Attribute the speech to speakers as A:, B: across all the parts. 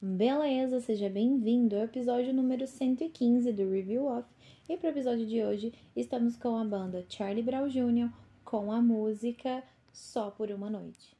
A: Beleza, seja bem-vindo ao episódio número 115 do Review Off. E para o episódio de hoje, estamos com a banda Charlie Brown Jr. com a música Só por uma Noite.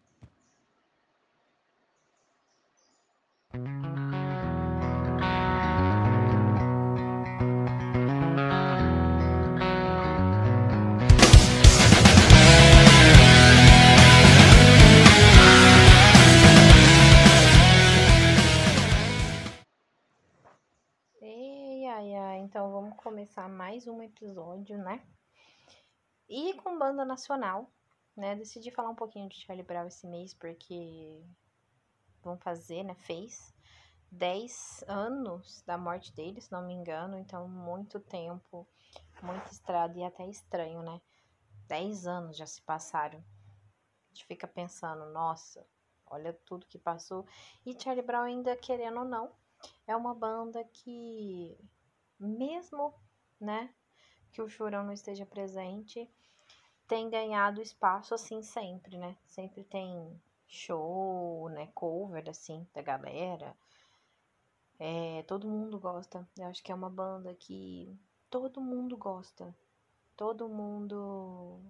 A: Vamos começar mais um episódio, né? E com banda nacional, né? Decidi falar um pouquinho de Charlie Brown esse mês porque vão fazer, né? Fez 10 anos da morte dele, se não me engano, então muito tempo, muita estrada e até estranho, né? 10 anos já se passaram. A gente fica pensando, nossa, olha tudo que passou. E Charlie Brown ainda querendo ou não, é uma banda que, mesmo, né, que o Chorão não esteja presente, tem ganhado espaço assim sempre, né? Sempre tem show, né, cover assim da galera. É, todo mundo gosta. Eu acho que é uma banda que todo mundo gosta. Todo mundo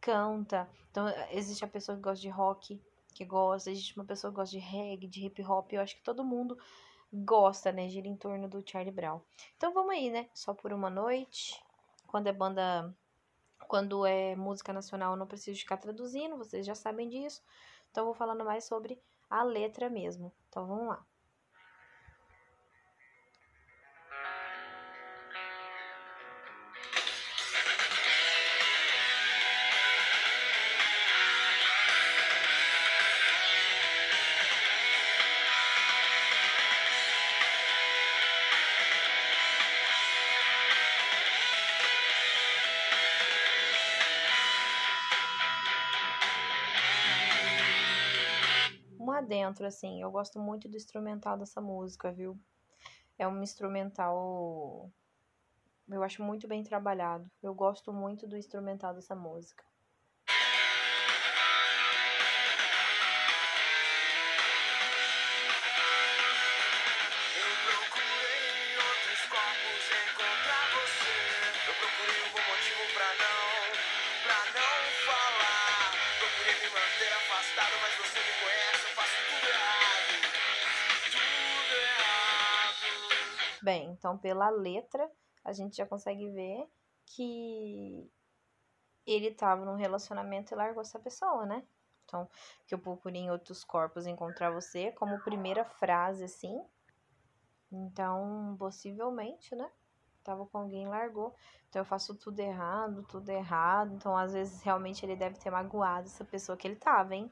A: canta. Então, existe a pessoa que gosta de rock, que gosta, existe uma pessoa que gosta de reggae, de hip hop, eu acho que todo mundo gosta, né? Gira em torno do Charlie Brown. Então vamos aí, né? Só por uma noite. Quando é banda. Quando é música nacional, eu não preciso ficar traduzindo, vocês já sabem disso. Então eu vou falando mais sobre a letra mesmo. Então vamos lá. Adentro, assim, eu gosto muito do instrumental dessa música, viu? É um instrumental. Eu acho muito bem trabalhado. Eu gosto muito do instrumental dessa música.
B: Eu procurei outros corpos encontrar você. Eu procurei um bom motivo pra não,
A: Bem, então pela letra, a gente já consegue ver que ele tava num relacionamento e largou essa pessoa, né? Então, que eu procurei em outros corpos encontrar você, como primeira frase, assim. Então, possivelmente, né? Tava com alguém largou. Então, eu faço tudo errado, tudo errado. Então, às vezes, realmente, ele deve ter magoado essa pessoa que ele tava, hein?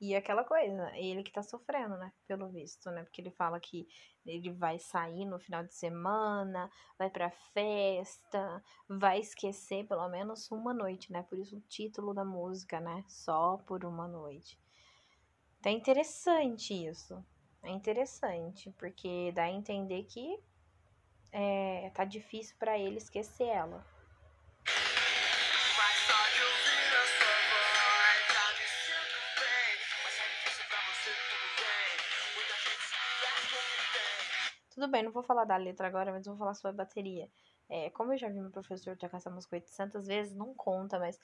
A: E aquela coisa, ele que tá sofrendo, né? Pelo visto, né? Porque ele fala que ele vai sair no final de semana, vai pra festa, vai esquecer pelo menos uma noite, né? Por isso o título da música, né? Só por uma noite. Tá interessante isso. É interessante, porque dá a entender que é, tá difícil pra ele esquecer ela.
B: Mas é. Tudo bem,
A: não vou falar da letra agora, mas vou falar sobre a bateria. É, como eu já vi meu professor tocar essa música 800 vezes, não conta, mas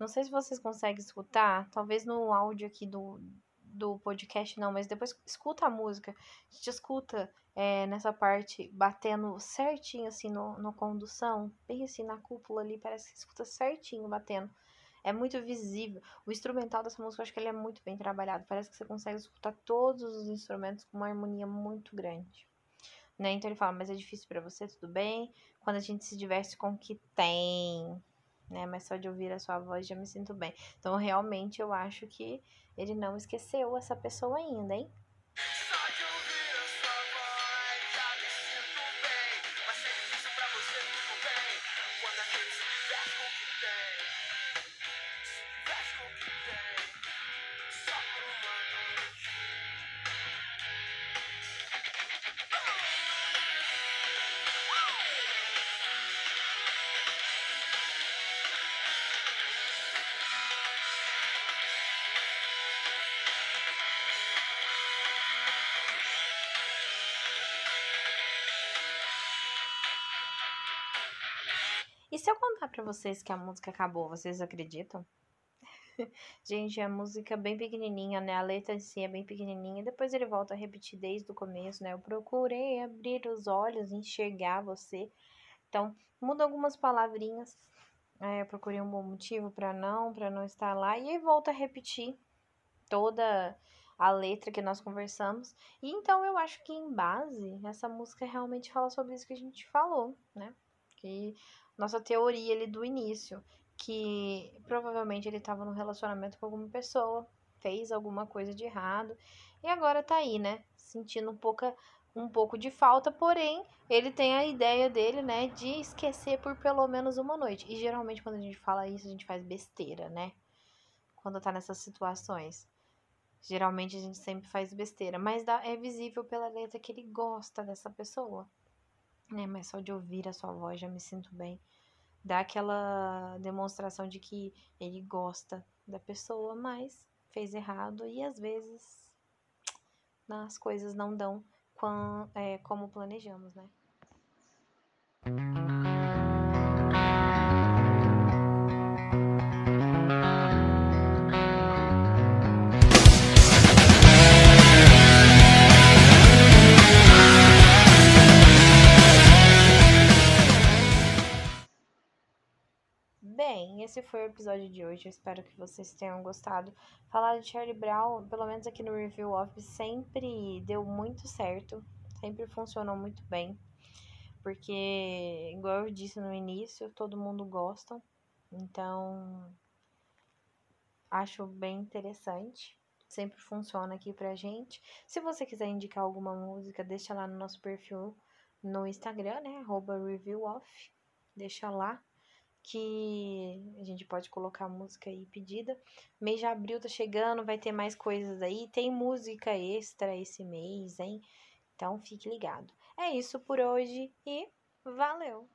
A: não sei se vocês conseguem escutar, talvez no áudio aqui do, do podcast não, mas depois escuta a música, a gente escuta é, nessa parte batendo certinho assim no, no condução, bem assim na cúpula ali, parece que escuta certinho batendo. É muito visível. O instrumental dessa música, eu acho que ele é muito bem trabalhado. Parece que você consegue escutar todos os instrumentos com uma harmonia muito grande. Né? Então ele fala, mas é difícil pra você, tudo bem? Quando a gente se diverte com o que tem, né? Mas só de ouvir a sua voz já me sinto bem. Então realmente eu acho que ele não esqueceu essa pessoa ainda, hein? E se eu contar pra vocês que a música acabou, vocês acreditam? Gente, a música é bem pequenininha, né? A letra em si é bem pequenininha. Depois ele volta a repetir desde o começo, né? Eu procurei abrir os olhos, enxergar você. Então, muda algumas palavrinhas. É, eu procurei um bom motivo para não, para não estar lá. E aí volta a repetir toda a letra que nós conversamos. E então eu acho que em base, essa música realmente fala sobre isso que a gente falou, né? Que nossa teoria ali do início, que provavelmente ele estava num relacionamento com alguma pessoa, fez alguma coisa de errado e agora tá aí, né? Sentindo um pouco, um pouco de falta, porém ele tem a ideia dele, né, de esquecer por pelo menos uma noite. E geralmente quando a gente fala isso, a gente faz besteira, né? Quando tá nessas situações. Geralmente a gente sempre faz besteira, mas dá, é visível pela letra que ele gosta dessa pessoa. Né? Mas só de ouvir a sua voz já me sinto bem. Dá aquela demonstração de que ele gosta da pessoa, mas fez errado e às vezes as coisas não dão é, como planejamos, né? Foi o episódio de hoje. Eu espero que vocês tenham gostado. Falar de Charlie Brown, pelo menos aqui no Review Off, sempre deu muito certo. Sempre funcionou muito bem. Porque, igual eu disse no início, todo mundo gosta. Então, acho bem interessante. Sempre funciona aqui pra gente. Se você quiser indicar alguma música, deixa lá no nosso perfil no Instagram, né? Arroba ReviewOff. Deixa lá que a gente pode colocar música aí pedida. Mês de abril tá chegando, vai ter mais coisas aí. Tem música extra esse mês, hein? Então fique ligado. É isso por hoje e valeu!